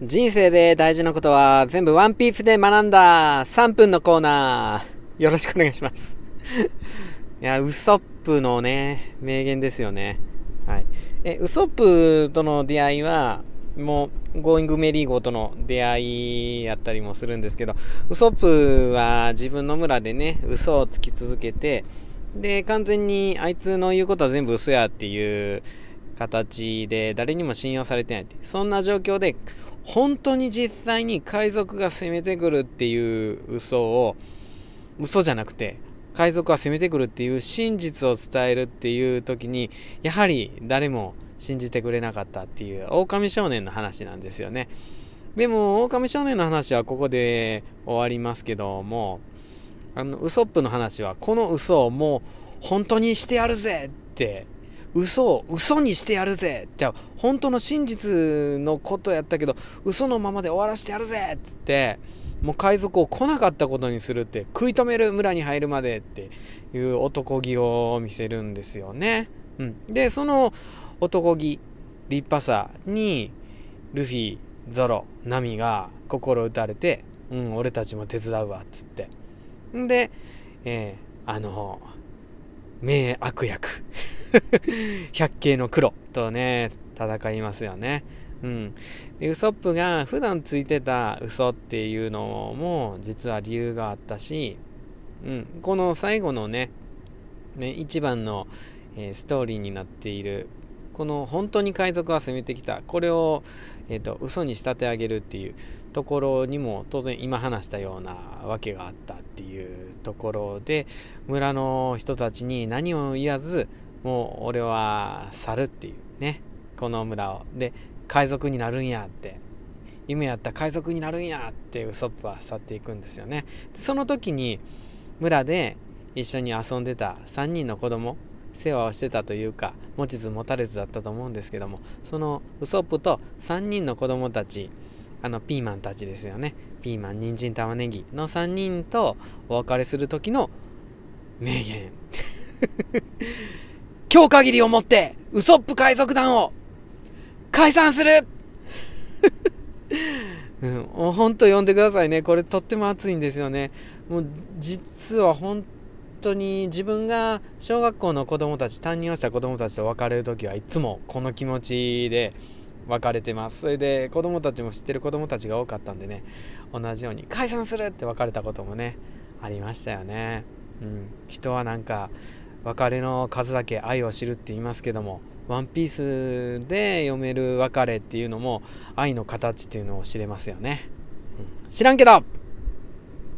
人生で大事なことは全部ワンピースで学んだ3分のコーナー。よろしくお願いします。いや、ウソップのね、名言ですよね。はい。え、ウソップとの出会いは、もう、ゴーイングメリーゴーとの出会いやったりもするんですけど、ウソップは自分の村でね、嘘をつき続けて、で、完全にあいつの言うことは全部嘘やっていう形で誰にも信用されてないって。そんな状況で、本当に実際に海賊が攻めてくるっていう嘘を、嘘じゃなくて、海賊が攻めてくるっていう真実を伝えるっていう時に、やはり誰も信じてくれなかったっていう狼少年の話なんですよね。でも、狼少年の話はここで終わりますけども、あの、ウソップの話は、この嘘をもう本当にしてやるぜって嘘を嘘にしてやるぜ。じゃあ本当の真実のことやったけど嘘のままで終わらせてやるぜっつって。もう海賊を来なかったことにするって。食い止める村に入るまでっていう男気を見せるんですよね。うん、でその男気立派さにルフィゾロナミが心打たれて「うん俺たちも手伝うわ」っつって。んで、えー、あの名悪役。百景の黒とね、戦いますよね。うん。で、ウソップが普段ついてた嘘っていうのも実は理由があったし、うん。この最後のね、ね一番の、えー、ストーリーになっている、この本当に海賊が攻めてきた、これを、えっ、ー、と、嘘に仕立て上げるっていうところにも当然今話したようなわけがあったっていうところで、村の人たちに何を言わず、もう俺は去るっていうね。この村を。で海賊になるんやって。夢やった海賊になるんやってウソップは去っていくんですよね。その時に村で一緒に遊んでた3人の子供世話をしてたというか持ちつ持たれずだったと思うんですけどもそのウソップと3人の子供たちあのピーマンたちですよね。ピーマン人参玉ねぎの3人とお別れする時の名言。今日限りをもって、ウソップ海賊団を解散する うん、ほんと読んでくださいね。これとっても熱いんですよね。もう実は本当に自分が小学校の子供たち、担任をした子供たちと別れる時はいつもこの気持ちで別れてます。それで子供たちも知ってる子供たちが多かったんでね、同じように解散するって別れたこともね、ありましたよね。うん、人はなんか別れの数だけ愛を知るって言いますけどもワンピースで読める別れっていうのも愛の形っていうのを知れますよね、うん、知らんけど！